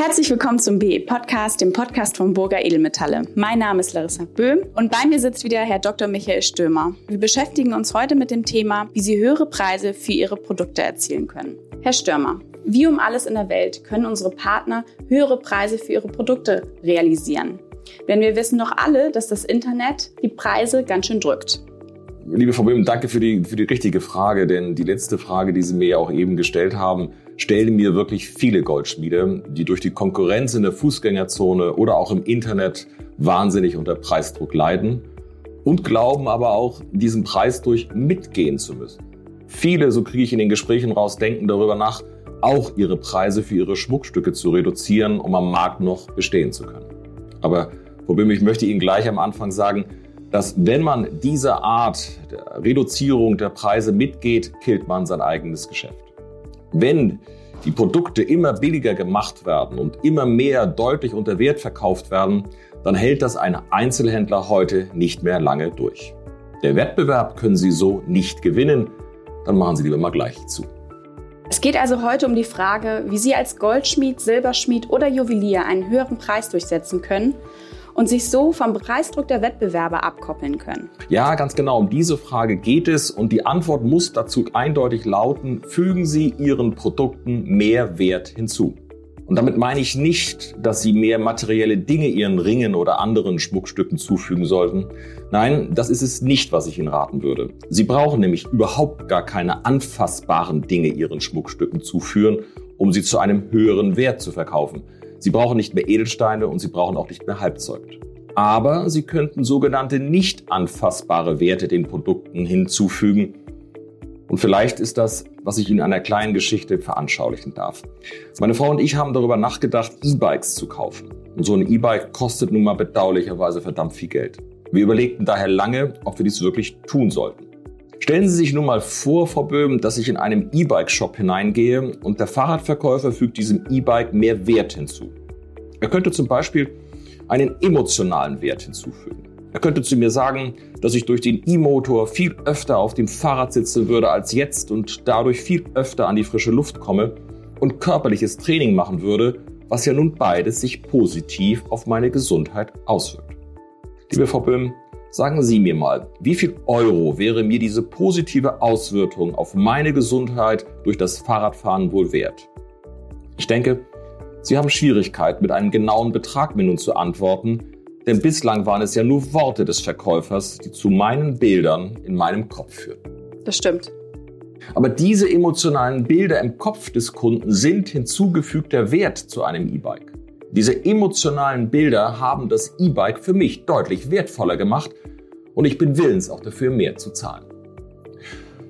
Herzlich willkommen zum BE Podcast, dem Podcast von Burger Edelmetalle. Mein Name ist Larissa Böhm und bei mir sitzt wieder Herr Dr. Michael Stömer. Wir beschäftigen uns heute mit dem Thema, wie Sie höhere Preise für Ihre Produkte erzielen können. Herr Stürmer, wie um alles in der Welt können unsere Partner höhere Preise für ihre Produkte realisieren? Denn wir wissen doch alle, dass das Internet die Preise ganz schön drückt. Liebe Frau Böhm, danke für die, für die richtige Frage, denn die letzte Frage, die Sie mir ja auch eben gestellt haben, stellen mir wirklich viele Goldschmiede, die durch die Konkurrenz in der Fußgängerzone oder auch im Internet wahnsinnig unter Preisdruck leiden und glauben aber auch, diesen Preis durch mitgehen zu müssen. Viele, so kriege ich in den Gesprächen raus, denken darüber nach, auch ihre Preise für ihre Schmuckstücke zu reduzieren, um am Markt noch bestehen zu können. Aber Böhm, ich möchte Ihnen gleich am Anfang sagen, dass wenn man diese Art der Reduzierung der Preise mitgeht, killt man sein eigenes Geschäft. Wenn die Produkte immer billiger gemacht werden und immer mehr deutlich unter Wert verkauft werden, dann hält das ein Einzelhändler heute nicht mehr lange durch. Der Wettbewerb können Sie so nicht gewinnen, dann machen Sie lieber mal gleich zu. Es geht also heute um die Frage, wie Sie als Goldschmied, Silberschmied oder Juwelier einen höheren Preis durchsetzen können und sich so vom Preisdruck der Wettbewerber abkoppeln können? Ja, ganz genau. Um diese Frage geht es und die Antwort muss dazu eindeutig lauten, fügen Sie Ihren Produkten mehr Wert hinzu. Und damit meine ich nicht, dass Sie mehr materielle Dinge Ihren Ringen oder anderen Schmuckstücken zufügen sollten. Nein, das ist es nicht, was ich Ihnen raten würde. Sie brauchen nämlich überhaupt gar keine anfassbaren Dinge Ihren Schmuckstücken zuführen, um sie zu einem höheren Wert zu verkaufen. Sie brauchen nicht mehr Edelsteine und Sie brauchen auch nicht mehr Halbzeug. Aber Sie könnten sogenannte nicht anfassbare Werte den Produkten hinzufügen. Und vielleicht ist das, was ich Ihnen in einer kleinen Geschichte veranschaulichen darf. Meine Frau und ich haben darüber nachgedacht, E-Bikes zu kaufen. Und so ein E-Bike kostet nun mal bedauerlicherweise verdammt viel Geld. Wir überlegten daher lange, ob wir dies wirklich tun sollten. Stellen Sie sich nun mal vor, Frau Böhm, dass ich in einem E-Bike-Shop hineingehe und der Fahrradverkäufer fügt diesem E-Bike mehr Wert hinzu. Er könnte zum Beispiel einen emotionalen Wert hinzufügen. Er könnte zu mir sagen, dass ich durch den E-Motor viel öfter auf dem Fahrrad sitzen würde als jetzt und dadurch viel öfter an die frische Luft komme und körperliches Training machen würde, was ja nun beides sich positiv auf meine Gesundheit auswirkt. Liebe Frau Böhm, Sagen Sie mir mal, wie viel Euro wäre mir diese positive Auswirkung auf meine Gesundheit durch das Fahrradfahren wohl wert? Ich denke, Sie haben Schwierigkeit, mit einem genauen Betrag mir nun zu antworten, denn bislang waren es ja nur Worte des Verkäufers, die zu meinen Bildern in meinem Kopf führten. Das stimmt. Aber diese emotionalen Bilder im Kopf des Kunden sind hinzugefügter Wert zu einem E-Bike. Diese emotionalen Bilder haben das E-Bike für mich deutlich wertvoller gemacht und ich bin willens auch dafür mehr zu zahlen.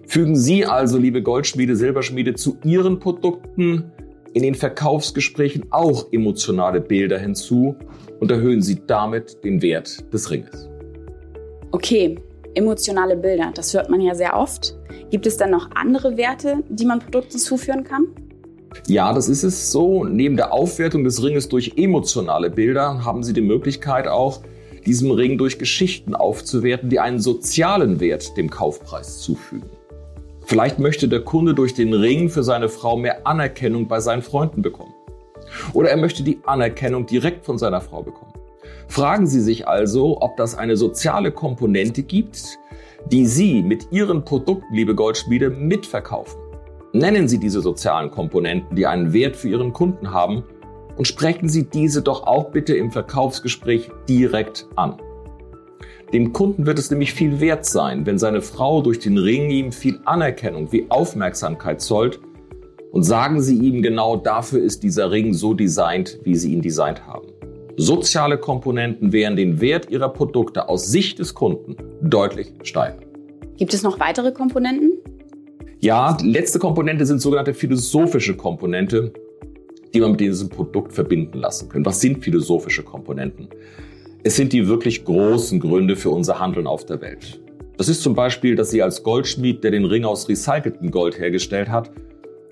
Fügen Sie also, liebe Goldschmiede, Silberschmiede, zu Ihren Produkten in den Verkaufsgesprächen auch emotionale Bilder hinzu und erhöhen Sie damit den Wert des Ringes. Okay, emotionale Bilder, das hört man ja sehr oft. Gibt es dann noch andere Werte, die man Produkten zuführen kann? Ja, das ist es so. Neben der Aufwertung des Ringes durch emotionale Bilder haben Sie die Möglichkeit auch, diesem Ring durch Geschichten aufzuwerten, die einen sozialen Wert dem Kaufpreis zufügen. Vielleicht möchte der Kunde durch den Ring für seine Frau mehr Anerkennung bei seinen Freunden bekommen. Oder er möchte die Anerkennung direkt von seiner Frau bekommen. Fragen Sie sich also, ob das eine soziale Komponente gibt, die Sie mit Ihren Produkten, liebe Goldschmiede, mitverkaufen. Nennen Sie diese sozialen Komponenten, die einen Wert für Ihren Kunden haben und sprechen Sie diese doch auch bitte im Verkaufsgespräch direkt an. Dem Kunden wird es nämlich viel wert sein, wenn seine Frau durch den Ring ihm viel Anerkennung wie Aufmerksamkeit zollt und sagen Sie ihm genau dafür ist dieser Ring so designt, wie Sie ihn designt haben. Soziale Komponenten werden den Wert Ihrer Produkte aus Sicht des Kunden deutlich steigern. Gibt es noch weitere Komponenten? Ja, letzte Komponente sind sogenannte philosophische Komponente, die man mit diesem Produkt verbinden lassen können. Was sind philosophische Komponenten? Es sind die wirklich großen Gründe für unser Handeln auf der Welt. Das ist zum Beispiel, dass Sie als Goldschmied, der den Ring aus recyceltem Gold hergestellt hat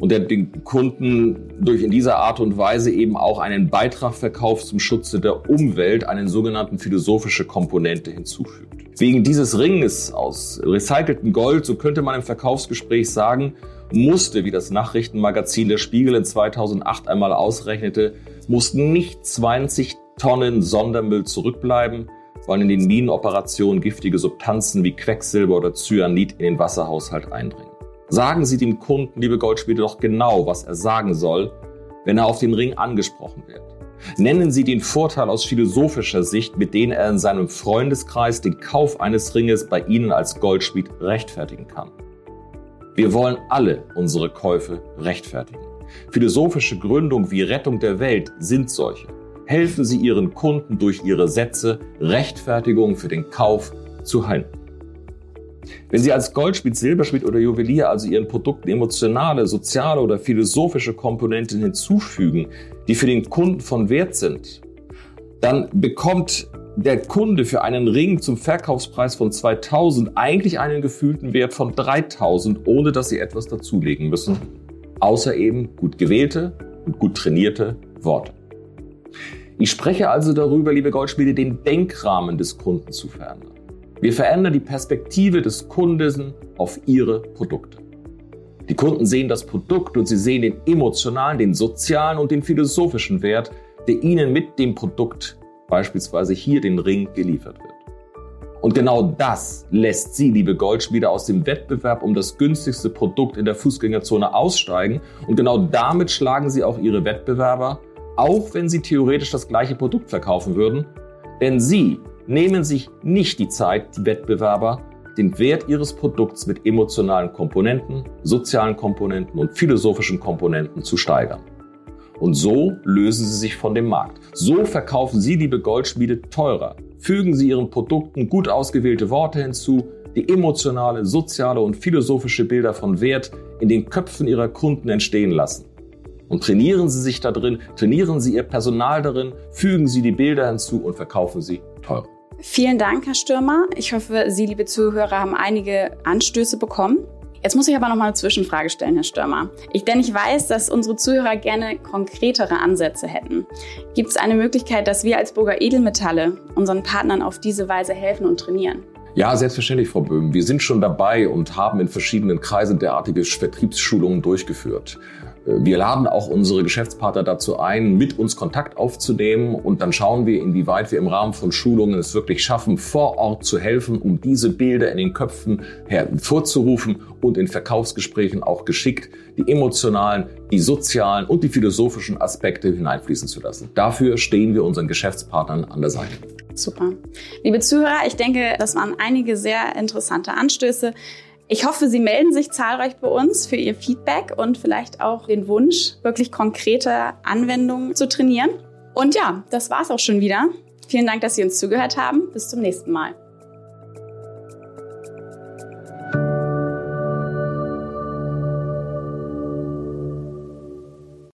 und der den Kunden durch in dieser Art und Weise eben auch einen Beitrag verkauft zum Schutze der Umwelt, einen sogenannten philosophische Komponente hinzufügt. Wegen dieses Ringes aus recyceltem Gold, so könnte man im Verkaufsgespräch sagen, musste, wie das Nachrichtenmagazin Der Spiegel in 2008 einmal ausrechnete, mussten nicht 20 Tonnen Sondermüll zurückbleiben, weil in den Minenoperationen giftige Substanzen wie Quecksilber oder Cyanid in den Wasserhaushalt eindringen. Sagen Sie dem Kunden, liebe Goldspiele, doch genau, was er sagen soll, wenn er auf den Ring angesprochen wird. Nennen Sie den Vorteil aus philosophischer Sicht, mit dem er in seinem Freundeskreis den Kauf eines Ringes bei Ihnen als Goldschmied rechtfertigen kann. Wir wollen alle unsere Käufe rechtfertigen. Philosophische Gründungen wie Rettung der Welt sind solche. Helfen Sie Ihren Kunden durch Ihre Sätze Rechtfertigung für den Kauf zu halten. Wenn Sie als Goldschmied, Silberschmied oder Juwelier also Ihren Produkten emotionale, soziale oder philosophische Komponenten hinzufügen, die für den Kunden von Wert sind, dann bekommt der Kunde für einen Ring zum Verkaufspreis von 2000 eigentlich einen gefühlten Wert von 3000, ohne dass Sie etwas dazulegen müssen, außer eben gut gewählte und gut trainierte Worte. Ich spreche also darüber, liebe Goldschmiede, den Denkrahmen des Kunden zu verändern. Wir verändern die Perspektive des Kunden auf ihre Produkte. Die Kunden sehen das Produkt und sie sehen den emotionalen, den sozialen und den philosophischen Wert, der ihnen mit dem Produkt, beispielsweise hier den Ring, geliefert wird. Und genau das lässt Sie, liebe Goldschmiede, aus dem Wettbewerb um das günstigste Produkt in der Fußgängerzone aussteigen. Und genau damit schlagen Sie auch Ihre Wettbewerber, auch wenn Sie theoretisch das gleiche Produkt verkaufen würden. Denn Sie nehmen sich nicht die Zeit, die Wettbewerber, den Wert ihres Produkts mit emotionalen Komponenten, sozialen Komponenten und philosophischen Komponenten zu steigern. Und so lösen sie sich von dem Markt. So verkaufen Sie, liebe Goldschmiede, teurer. Fügen Sie Ihren Produkten gut ausgewählte Worte hinzu, die emotionale, soziale und philosophische Bilder von Wert in den Köpfen Ihrer Kunden entstehen lassen. Und trainieren Sie sich da drin, trainieren Sie Ihr Personal darin, fügen Sie die Bilder hinzu und verkaufen Sie teurer. Vielen Dank, Herr Stürmer. Ich hoffe, Sie, liebe Zuhörer, haben einige Anstöße bekommen. Jetzt muss ich aber noch mal eine Zwischenfrage stellen, Herr Stürmer. Ich, denn ich weiß, dass unsere Zuhörer gerne konkretere Ansätze hätten. Gibt es eine Möglichkeit, dass wir als Burger Edelmetalle unseren Partnern auf diese Weise helfen und trainieren? Ja, selbstverständlich, Frau Böhm. Wir sind schon dabei und haben in verschiedenen Kreisen derartige Vertriebsschulungen durchgeführt. Wir laden auch unsere Geschäftspartner dazu ein, mit uns Kontakt aufzunehmen und dann schauen wir, inwieweit wir im Rahmen von Schulungen es wirklich schaffen, vor Ort zu helfen, um diese Bilder in den Köpfen hervorzurufen und in Verkaufsgesprächen auch geschickt die emotionalen, die sozialen und die philosophischen Aspekte hineinfließen zu lassen. Dafür stehen wir unseren Geschäftspartnern an der Seite. Super. Liebe Zuhörer, ich denke, das waren einige sehr interessante Anstöße. Ich hoffe, Sie melden sich zahlreich bei uns für Ihr Feedback und vielleicht auch den Wunsch, wirklich konkrete Anwendungen zu trainieren. Und ja, das war's auch schon wieder. Vielen Dank, dass Sie uns zugehört haben. Bis zum nächsten Mal.